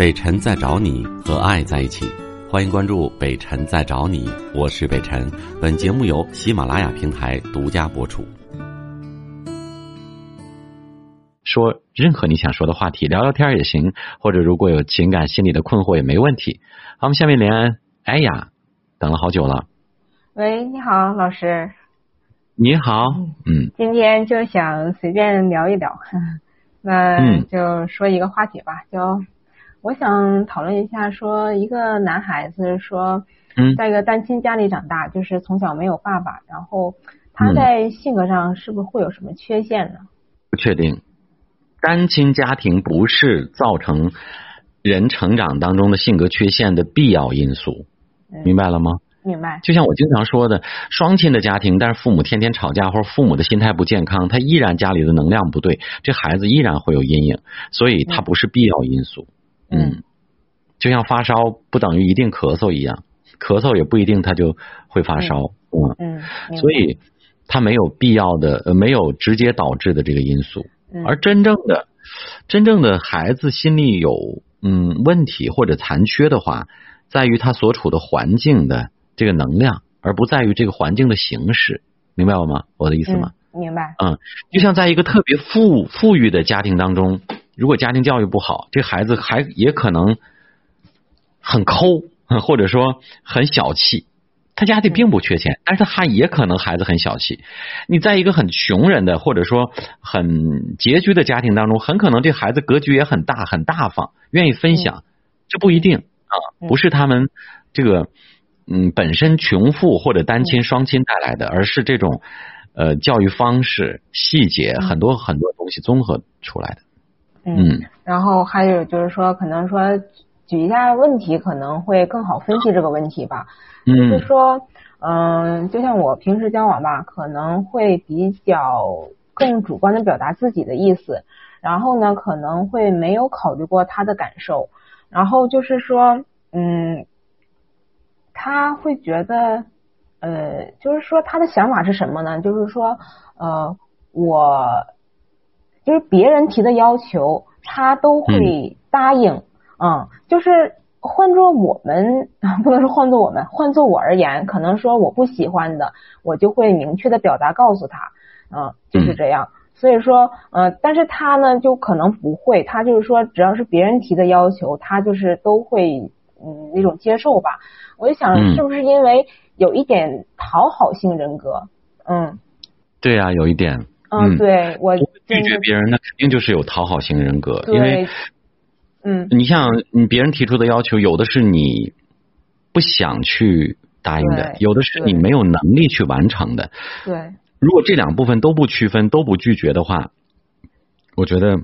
北辰在找你和爱在一起，欢迎关注北辰在找你，我是北辰。本节目由喜马拉雅平台独家播出。说任何你想说的话题，聊聊天也行，或者如果有情感心理的困惑也没问题。好，我们下面连安，哎呀，等了好久了。喂，你好，老师。你好，嗯，今天就想随便聊一聊，那就说一个话题吧，就我想讨论一下，说一个男孩子说，在一个单亲家里长大，就是从小没有爸爸，然后他在性格上是不是会有什么缺陷呢？不确定。单亲家庭不是造成人成长当中的性格缺陷的必要因素，明白了吗？明白。就像我经常说的，双亲的家庭，但是父母天天吵架，或者父母的心态不健康，他依然家里的能量不对，这孩子依然会有阴影，所以他不是必要因素。嗯，就像发烧不等于一定咳嗽一样，咳嗽也不一定他就会发烧。嗯嗯。所以它没有必要的，呃，没有直接导致的这个因素。而真正的真正的孩子心里有嗯问题或者残缺的话，在于他所处的环境的这个能量，而不在于这个环境的形式，明白了吗？我的意思吗？明白。嗯，就像在一个特别富富裕的家庭当中，如果家庭教育不好，这孩子还也可能很抠，或者说很小气。他家里并不缺钱，但是他也可能孩子很小气。你在一个很穷人的或者说很拮据的家庭当中，很可能这孩子格局也很大，很大方，愿意分享。这不一定啊，不是他们这个嗯本身穷富或者单亲双亲带来的，而是这种呃教育方式细节很多很多东西综合出来的。嗯，然后还有就是说，可能说举一下问题，可能会更好分析这个问题吧。就是说，嗯，就像我平时交往吧，可能会比较更主观的表达自己的意思，然后呢，可能会没有考虑过他的感受，然后就是说，嗯，他会觉得，呃，就是说他的想法是什么呢？就是说，呃，我就是别人提的要求，他都会答应，嗯，就是。换做我们，不能说换做我们，换做我而言，可能说我不喜欢的，我就会明确的表达告诉他，嗯，就是这样。所以说，呃，但是他呢，就可能不会，他就是说，只要是别人提的要求，他就是都会，嗯，那种接受吧。我就想，是不是因为有一点讨好性人格？嗯，对呀，有一点。嗯，对我拒绝别人，那肯定就是有讨好型人格，因为。嗯，你像你别人提出的要求，有的是你不想去答应的，有的是你没有能力去完成的。对，如果这两部分都不区分，都不拒绝的话，我觉得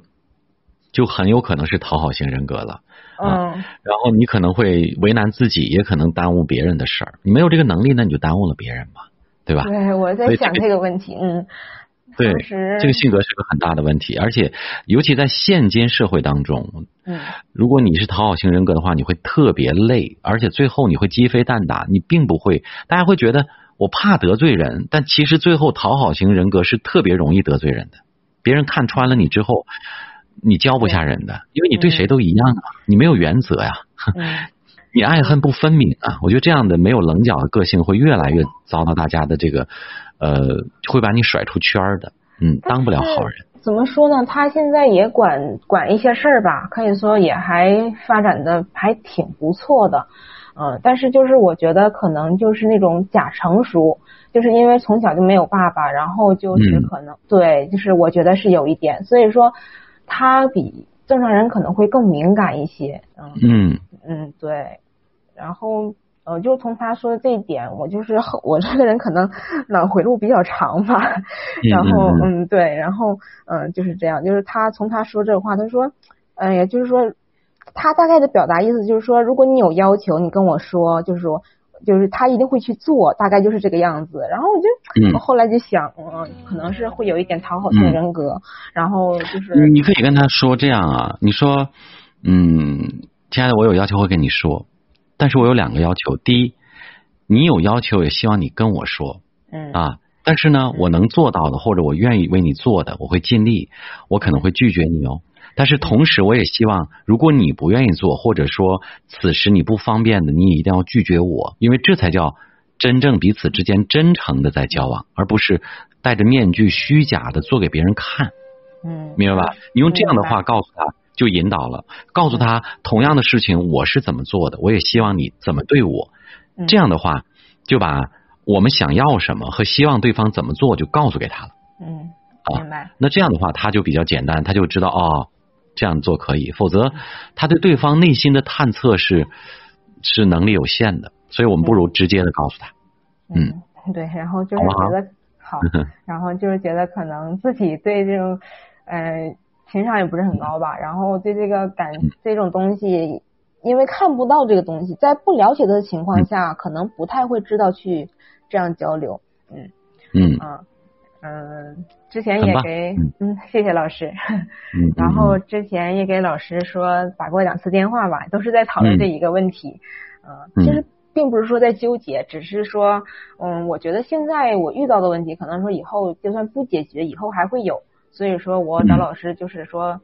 就很有可能是讨好型人格了。嗯，然后你可能会为难自己，也可能耽误别人的事儿。你没有这个能力，那你就耽误了别人嘛，对吧？对，我在想这个问题，嗯。对，这个性格是个很大的问题，而且尤其在现今社会当中，嗯，如果你是讨好型人格的话，你会特别累，而且最后你会鸡飞蛋打，你并不会，大家会觉得我怕得罪人，但其实最后讨好型人格是特别容易得罪人的，别人看穿了你之后，你教不下人的，因为你对谁都一样啊，你没有原则呀，你爱恨不分明啊，我觉得这样的没有棱角的个性会越来越遭到大家的这个。呃，会把你甩出圈的，嗯，当不了好人。怎么说呢？他现在也管管一些事儿吧，可以说也还发展的还挺不错的，嗯，但是就是我觉得可能就是那种假成熟，就是因为从小就没有爸爸，然后就是可能对，就是我觉得是有一点，所以说他比正常人可能会更敏感一些，嗯嗯嗯，对，然后。呃，就从他说的这一点，我就是我这个人可能脑回路比较长吧，然后嗯对，然后嗯就是这样，就是他从他说这话，他说，哎呀，就是说他大概的表达意思就是说，如果你有要求，你跟我说，就是说，就是他一定会去做，大概就是这个样子。然后我就我后来就想，嗯，可能是会有一点讨好型人格，然后就是你可以跟他说这样啊，你说，嗯，亲爱的，我有要求会跟你说。但是我有两个要求，第一，你有要求也希望你跟我说，嗯啊，但是呢，我能做到的，或者我愿意为你做的，我会尽力。我可能会拒绝你哦，但是同时我也希望，如果你不愿意做，或者说此时你不方便的，你也一定要拒绝我，因为这才叫真正彼此之间真诚的在交往，而不是戴着面具虚假的做给别人看。嗯，明白吧？你用这样的话告诉他，就引导了，告诉他同样的事情我是怎么做的，我也希望你怎么对我。这样的话，就把。我们想要什么和希望对方怎么做，就告诉给他了。嗯，明白。那这样的话，他就比较简单，他就知道哦，这样做可以。否则，他对对方内心的探测是是能力有限的，所以我们不如直接的告诉他。嗯，对。然后就是觉得好，然后就是觉得可能自己对这种呃情商也不是很高吧，然后对这个感这种东西，因为看不到这个东西，在不了解的情况下，可能不太会知道去。这样交流，嗯嗯。啊嗯，之前也给 嗯。谢谢老师，然后之前也给老师说打过两次电话吧，都是在讨论这一个问题，嗯，其实并不是说在纠结，只是说嗯，我觉得现在我遇到的问题，可能说以后就算不解决，以后还会有，所以说我找老师就是说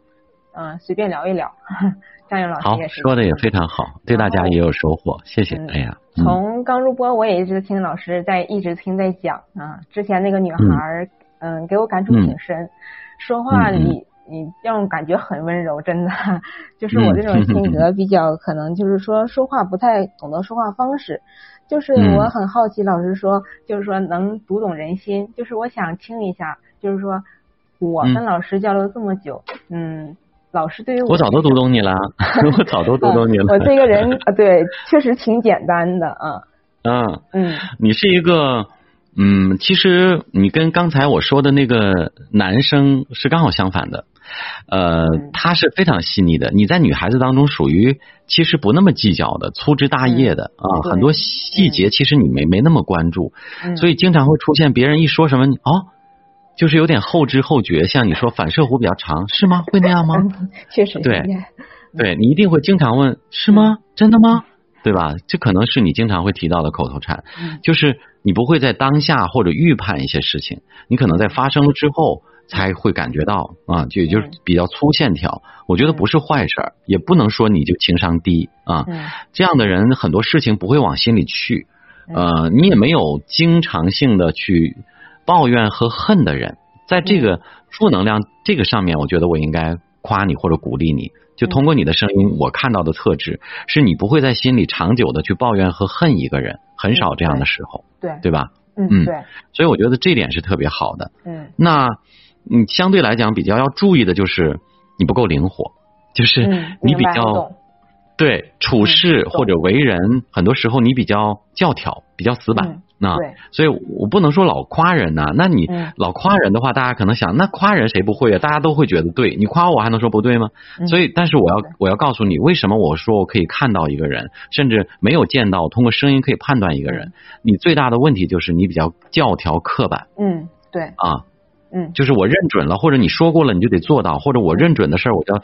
嗯随便聊一聊。张勇老师也是说的也。非常好，对大家也有收获，谢谢。哎呀，从刚入播我也一直听老师在一直听在讲啊，之前那个女孩嗯给我感触挺深，说话你你让我感觉很温柔，真的。就是我这种性格比较可能就是说说话不太懂得说话方式，就是我很好奇老师说就是说能读懂人心，就是我想听一下，就是说我跟老师交流这么久，嗯。老师对于我早都读懂你了，我早都读懂你了。我这个人啊，对，确实挺简单的啊。嗯嗯，你是一个嗯，其实你跟刚才我说的那个男生是刚好相反的。呃，他是非常细腻的。你在女孩子当中属于其实不那么计较的、粗枝大叶的啊，很多细节其实你没没那么关注，所以经常会出现别人一说什么哦。就是有点后知后觉，像你说反射弧比较长，是吗？会那样吗？确实。对，对你一定会经常问，是吗？真的吗？对吧？这可能是你经常会提到的口头禅，就是你不会在当下或者预判一些事情，你可能在发生了之后才会感觉到啊，就也就是比较粗线条。我觉得不是坏事儿，也不能说你就情商低啊。这样的人很多事情不会往心里去，呃，你也没有经常性的去。抱怨和恨的人，在这个负能量这个上面，我觉得我应该夸你或者鼓励你。就通过你的声音，我看到的特质是你不会在心里长久的去抱怨和恨一个人，很少这样的时候，对对吧？嗯，对。所以我觉得这点是特别好的。嗯，那你相对来讲比较要注意的就是你不够灵活，就是你比较对处事或者为人，很多时候你比较教条，比较死板。那所以，我不能说老夸人呐。那你老夸人的话，大家可能想，那夸人谁不会啊？大家都会觉得对。你夸我还能说不对吗？所以，但是我要我要告诉你，为什么我说我可以看到一个人，甚至没有见到，通过声音可以判断一个人。你最大的问题就是你比较教条刻板。嗯，对。啊，嗯，就是我认准了，或者你说过了，你就得做到，或者我认准的事儿，我就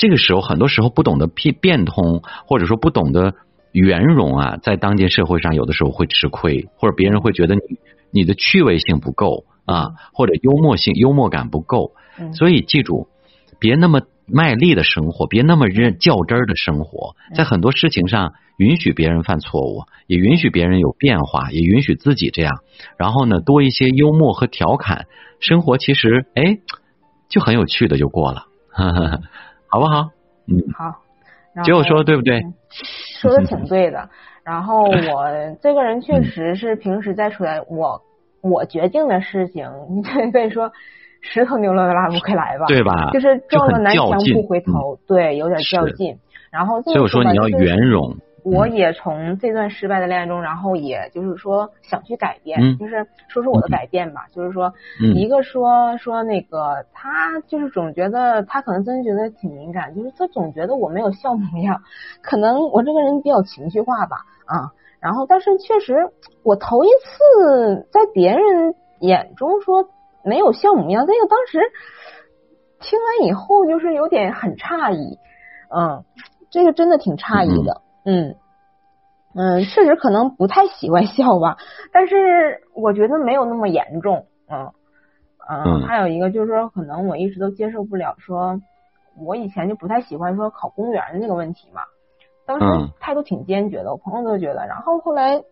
这个时候很多时候不懂得变变通，或者说不懂得。圆融啊，在当今社会上，有的时候会吃亏，或者别人会觉得你你的趣味性不够啊，或者幽默性、幽默感不够。所以记住，别那么卖力的生活，别那么认较真儿的生活，在很多事情上允许别人犯错误，也允许别人有变化，也允许自己这样。然后呢，多一些幽默和调侃，生活其实哎就很有趣的就过了，好不好？嗯，好。结果说的对不对？说的挺对的。然后我这个人确实是平时在处在我我决定的事情，你可以说石头牛了拉不回来吧？对吧？就是撞了南墙不回头，对，有点较劲。然后所以我说你要圆融。我也从这段失败的恋爱中，然后也就是说想去改变，就是说说我的改变吧。就是说，一个说说那个他就是总觉得他可能真觉得挺敏感，就是他总觉得我没有笑模样，可能我这个人比较情绪化吧啊。然后但是确实我头一次在别人眼中说没有笑模样，这个当时听完以后就是有点很诧异，嗯，这个真的挺诧异的。嗯，嗯嗯，确实可能不太喜欢笑吧，但是我觉得没有那么严重。嗯嗯，还有一个就是说，可能我一直都接受不了，说我以前就不太喜欢说考公务员的那个问题嘛。当时态度挺坚决的，我朋友都觉得。然后后来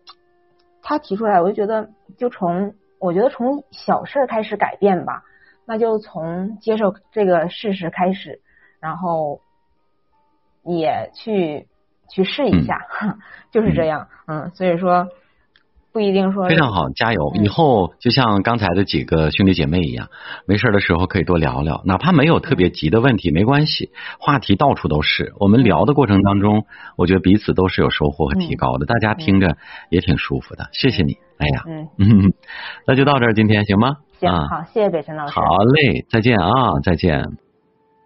他提出来，我就觉得就从我觉得从小事开始改变吧，那就从接受这个事实开始，然后也去去试一下，就是这样。嗯，所以说。不一定说非常好，加油！以后就像刚才的几个兄弟姐妹一样，没事的时候可以多聊聊，哪怕没有特别急的问题，没关系，话题到处都是。我们聊的过程当中，我觉得彼此都是有收获和提高的，大家听着也挺舒服的。谢谢你，哎呀，嗯，那就到这儿，今天行吗？行，好，谢谢北辰老师。好嘞，再见啊，再见，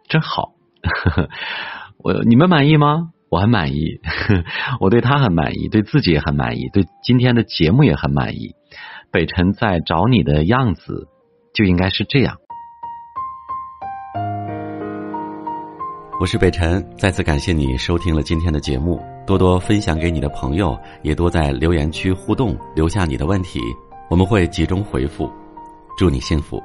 真好。我你们满意吗？我很满意，我对他很满意，对自己也很满意，对今天的节目也很满意。北辰在找你的样子就应该是这样。我是北辰，再次感谢你收听了今天的节目，多多分享给你的朋友，也多在留言区互动，留下你的问题，我们会集中回复。祝你幸福。